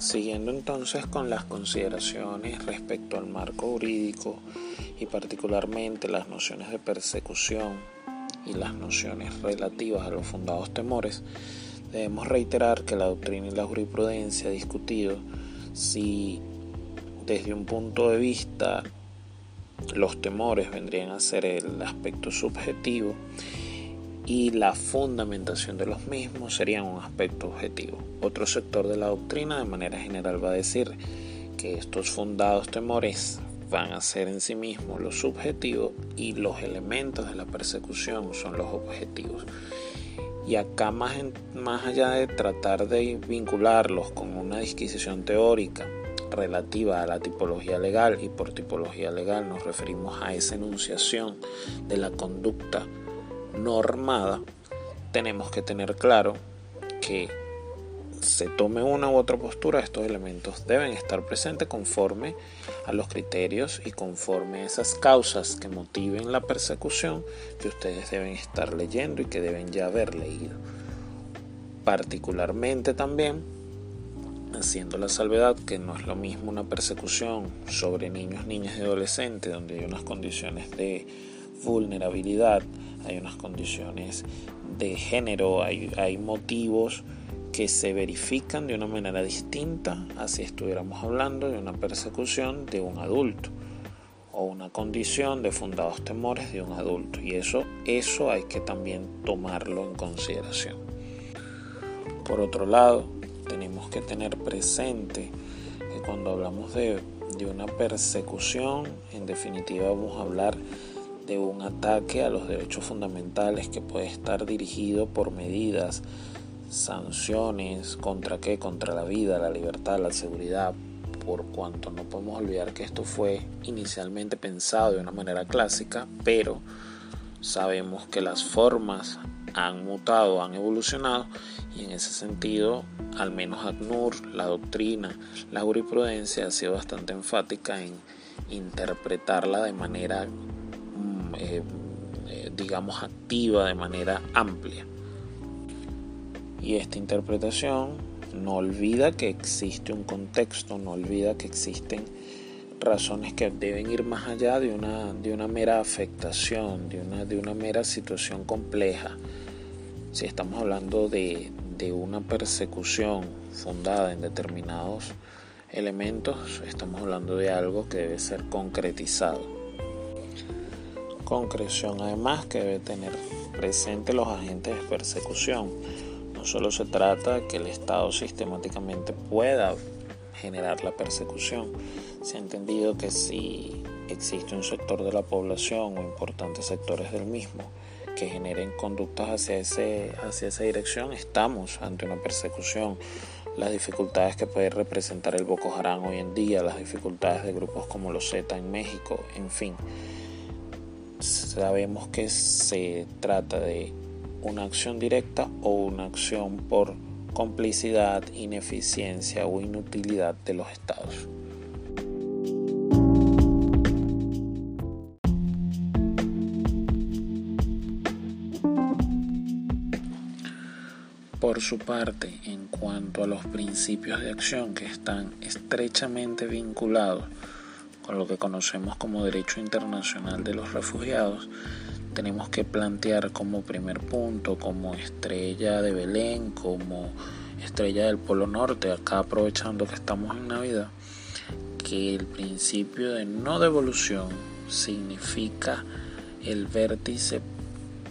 Siguiendo entonces con las consideraciones respecto al marco jurídico y particularmente las nociones de persecución y las nociones relativas a los fundados temores, debemos reiterar que la doctrina y la jurisprudencia ha discutido si desde un punto de vista los temores vendrían a ser el aspecto subjetivo y la fundamentación de los mismos serían un aspecto objetivo. Otro sector de la doctrina de manera general va a decir que estos fundados temores van a ser en sí mismos los subjetivos y los elementos de la persecución son los objetivos. Y acá más, más allá de tratar de vincularlos con una disquisición teórica relativa a la tipología legal y por tipología legal nos referimos a esa enunciación de la conducta normada, tenemos que tener claro que se tome una u otra postura, estos elementos deben estar presentes conforme a los criterios y conforme a esas causas que motiven la persecución que ustedes deben estar leyendo y que deben ya haber leído. Particularmente también haciendo la salvedad que no es lo mismo una persecución sobre niños, niñas y adolescentes donde hay unas condiciones de vulnerabilidad, hay unas condiciones de género, hay, hay motivos que se verifican de una manera distinta a si estuviéramos hablando de una persecución de un adulto o una condición de fundados temores de un adulto y eso eso hay que también tomarlo en consideración. Por otro lado, tenemos que tener presente que cuando hablamos de, de una persecución, en definitiva vamos a hablar de un ataque a los derechos fundamentales que puede estar dirigido por medidas sanciones contra qué, contra la vida, la libertad, la seguridad, por cuanto no podemos olvidar que esto fue inicialmente pensado de una manera clásica, pero sabemos que las formas han mutado, han evolucionado y en ese sentido, al menos ACNUR, la doctrina, la jurisprudencia ha sido bastante enfática en interpretarla de manera, eh, eh, digamos, activa, de manera amplia. Y esta interpretación no olvida que existe un contexto, no olvida que existen razones que deben ir más allá de una, de una mera afectación, de una, de una mera situación compleja. Si estamos hablando de, de una persecución fundada en determinados elementos, estamos hablando de algo que debe ser concretizado. Concreción además que debe tener presente los agentes de persecución no solo se trata que el Estado sistemáticamente pueda generar la persecución, se ha entendido que si existe un sector de la población o importantes sectores del mismo que generen conductas hacia, ese, hacia esa dirección, estamos ante una persecución. Las dificultades que puede representar el Boko Haram hoy en día, las dificultades de grupos como los Z en México, en fin. Sabemos que se trata de una acción directa o una acción por complicidad, ineficiencia o inutilidad de los estados. Por su parte, en cuanto a los principios de acción que están estrechamente vinculados con lo que conocemos como derecho internacional de los refugiados, tenemos que plantear como primer punto, como estrella de Belén, como estrella del Polo Norte, acá aprovechando que estamos en Navidad, que el principio de no devolución significa el vértice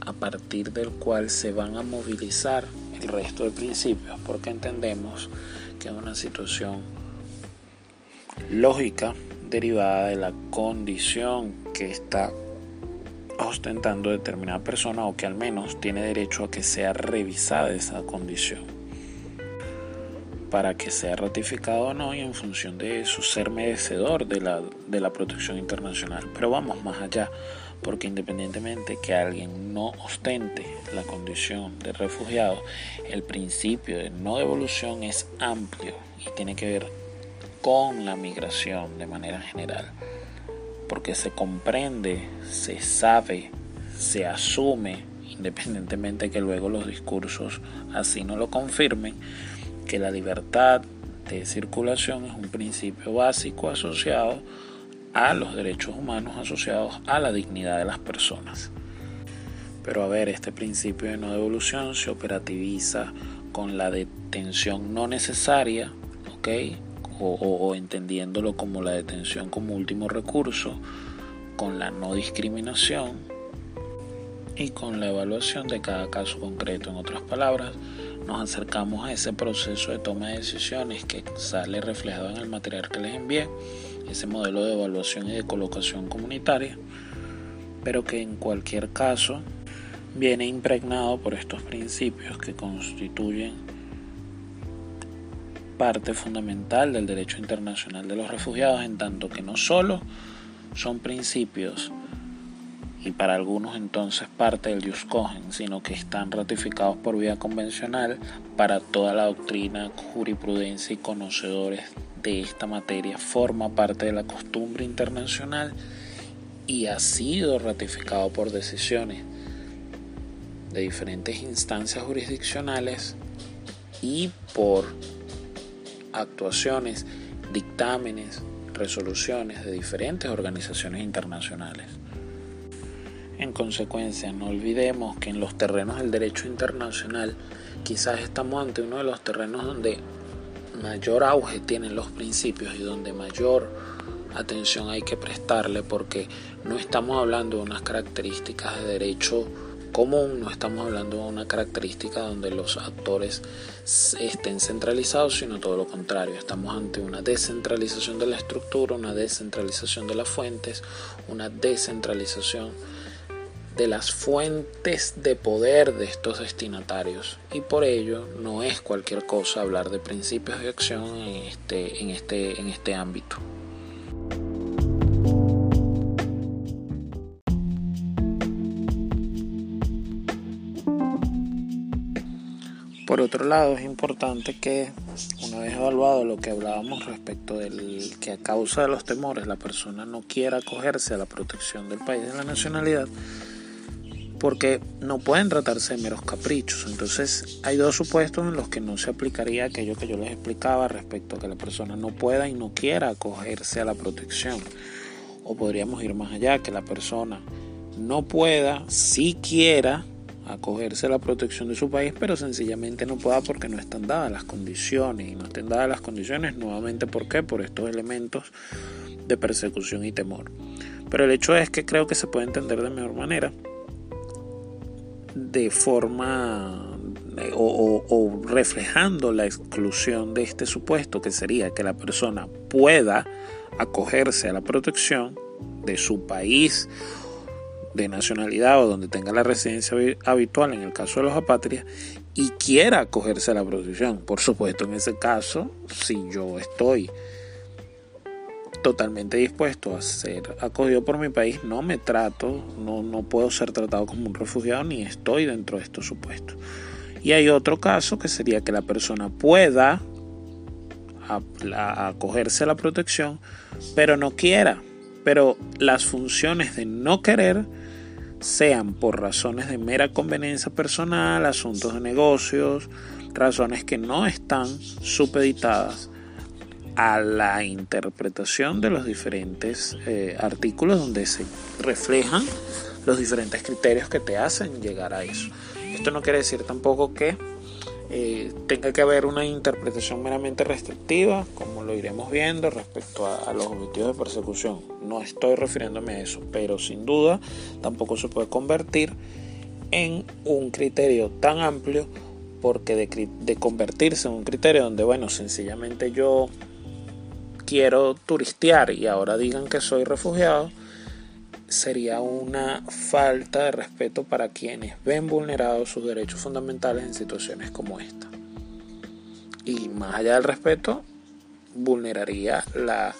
a partir del cual se van a movilizar el resto de principios, porque entendemos que es una situación lógica derivada de la condición que está ostentando determinada persona o que al menos tiene derecho a que sea revisada esa condición para que sea ratificado o no y en función de su ser merecedor de la, de la protección internacional. Pero vamos más allá, porque independientemente que alguien no ostente la condición de refugiado, el principio de no devolución es amplio y tiene que ver con la migración de manera general porque se comprende, se sabe, se asume, independientemente que luego los discursos así no lo confirmen, que la libertad de circulación es un principio básico asociado a los derechos humanos asociados a la dignidad de las personas. Pero a ver, este principio de no devolución se operativiza con la detención no necesaria, ¿ok? O, entendiéndolo como la detención como último recurso, con la no discriminación y con la evaluación de cada caso concreto. En otras palabras, nos acercamos a ese proceso de toma de decisiones que sale reflejado en el material que les envié, ese modelo de evaluación y de colocación comunitaria, pero que en cualquier caso viene impregnado por estos principios que constituyen parte fundamental del derecho internacional de los refugiados, en tanto que no solo son principios y para algunos entonces parte del Jus sino que están ratificados por vía convencional para toda la doctrina, jurisprudencia y conocedores de esta materia, forma parte de la costumbre internacional y ha sido ratificado por decisiones de diferentes instancias jurisdiccionales y por actuaciones, dictámenes, resoluciones de diferentes organizaciones internacionales. En consecuencia, no olvidemos que en los terrenos del derecho internacional quizás estamos ante uno de los terrenos donde mayor auge tienen los principios y donde mayor atención hay que prestarle porque no estamos hablando de unas características de derecho común, no estamos hablando de una característica donde los actores estén centralizados, sino todo lo contrario. Estamos ante una descentralización de la estructura, una descentralización de las fuentes, una descentralización de las fuentes de poder de estos destinatarios y por ello no es cualquier cosa hablar de principios de acción en este, en este, en este ámbito. Por otro lado, es importante que, una vez evaluado lo que hablábamos respecto del que a causa de los temores la persona no quiera acogerse a la protección del país de la nacionalidad, porque no pueden tratarse de meros caprichos. Entonces hay dos supuestos en los que no se aplicaría aquello que yo les explicaba respecto a que la persona no pueda y no quiera acogerse a la protección. O podríamos ir más allá, que la persona no pueda, si quiera, acogerse a la protección de su país, pero sencillamente no pueda porque no están dadas las condiciones. Y no estén dadas las condiciones nuevamente, ¿por qué? Por estos elementos de persecución y temor. Pero el hecho es que creo que se puede entender de mejor manera, de forma o, reflejando la exclusión de este supuesto, que sería que la persona pueda acogerse a la protección de su país de nacionalidad o donde tenga la residencia habitual en el caso de los apátridas y quiera acogerse a la protección. Por supuesto, en ese caso, si yo estoy totalmente dispuesto a ser acogido por mi país, no me trato, no, no puedo ser tratado como un refugiado ni estoy dentro de estos supuestos. Y hay otro caso que sería que la persona pueda acogerse a la protección, pero no quiera. Pero las funciones de no querer sean por razones de mera conveniencia personal, asuntos de negocios, razones que no están supeditadas a la interpretación de los diferentes eh, artículos donde se reflejan los diferentes criterios que te hacen llegar a eso. Esto no quiere decir tampoco que eh, tenga que haber una interpretación meramente restrictiva, como lo iremos viendo respecto a, los objetivos de persecución. No estoy refiriéndome a eso, pero sin duda tampoco se puede convertir en un criterio tan amplio porque de, de, convertirse en un criterio donde, bueno, sencillamente yo quiero turistear y ahora digan que soy refugiado, sería una falta de respeto para quienes ven vulnerados sus derechos fundamentales en situaciones como esta. Y más allá del respeto, vulneraría la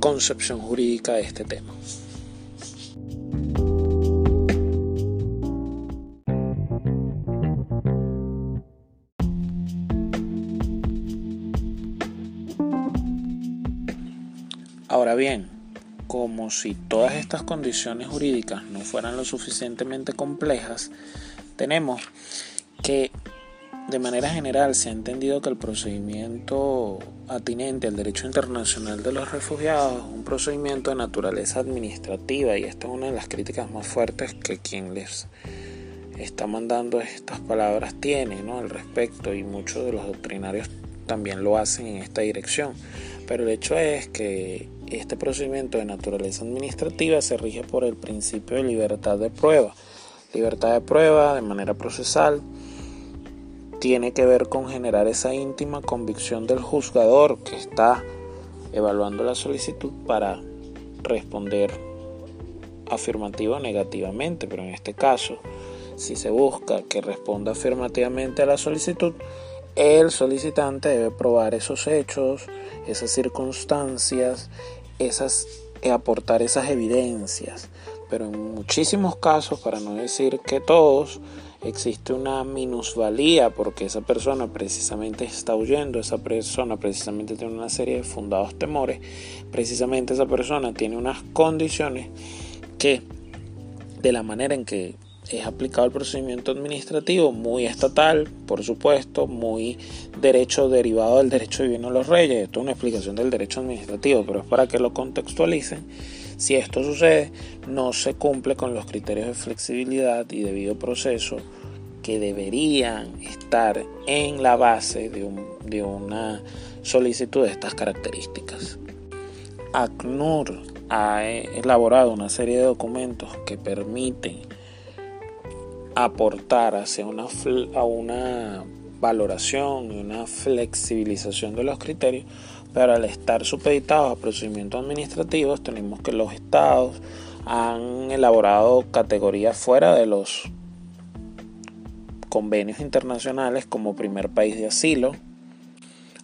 concepción jurídica de este tema. Ahora bien, como si todas estas condiciones jurídicas no fueran lo suficientemente complejas, tenemos que de manera general se ha entendido que el procedimiento atinente al derecho internacional de los refugiados es un procedimiento de naturaleza administrativa y esta es una de las críticas más fuertes que quien les está mandando estas palabras tiene ¿no? al respecto y muchos de los doctrinarios también lo hacen en esta dirección. Pero el hecho es que este procedimiento de naturaleza administrativa se rige por el principio de libertad de prueba. Libertad de prueba de manera procesal tiene que ver con generar esa íntima convicción del juzgador que está evaluando la solicitud para responder afirmativa o negativamente, pero en este caso, si se busca que responda afirmativamente a la solicitud, el solicitante debe probar esos hechos, esas circunstancias, esas, aportar esas evidencias. Pero en muchísimos casos, para no decir que todos, existe una minusvalía porque esa persona precisamente está huyendo, esa persona precisamente tiene una serie de fundados temores, precisamente esa persona tiene unas condiciones que de la manera en que es aplicado el procedimiento administrativo, muy estatal, por supuesto, muy derecho derivado del derecho divino de los reyes. Esto es una explicación del derecho administrativo, pero es para que lo contextualicen. Si esto sucede, no se cumple con los criterios de flexibilidad y debido proceso que deberían estar en la base de, de una solicitud de estas características. ACNUR ha elaborado una serie de documentos que permiten aportar hacia una, a una valoración y una flexibilización de los criterios, pero al estar supeditados a procedimientos administrativos tenemos que los estados han elaborado categorías fuera de los convenios internacionales como primer país de asilo,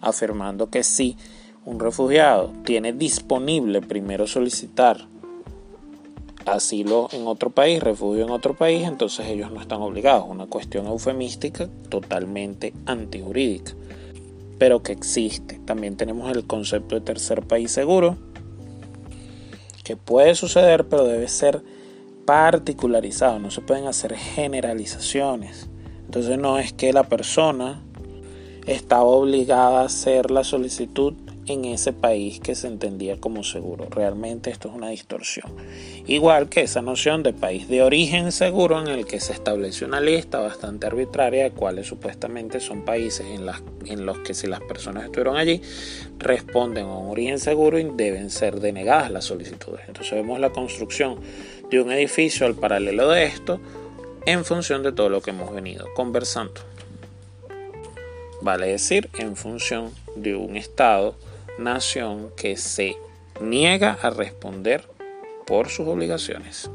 afirmando que si un refugiado tiene disponible primero solicitar asilo en otro país, refugio en otro país, entonces ellos no están obligados. Una cuestión eufemística totalmente antijurídica, pero que existe. También tenemos el concepto de tercer país seguro, que puede suceder, pero debe ser particularizado. No se pueden hacer generalizaciones. Entonces no es que la persona estaba obligada a hacer la solicitud en ese país que se entendía como seguro. Realmente esto es una distorsión. Igual que esa noción de país de origen seguro en el que se establece una lista bastante arbitraria de cuáles supuestamente son países en, en los que si las personas estuvieron allí responden a un origen seguro y deben ser denegadas las solicitudes. Entonces vemos la construcción de un edificio al paralelo de esto en función de todo lo que hemos venido conversando. Vale decir, en función de un Estado nación que se niega a responder por sus obligaciones.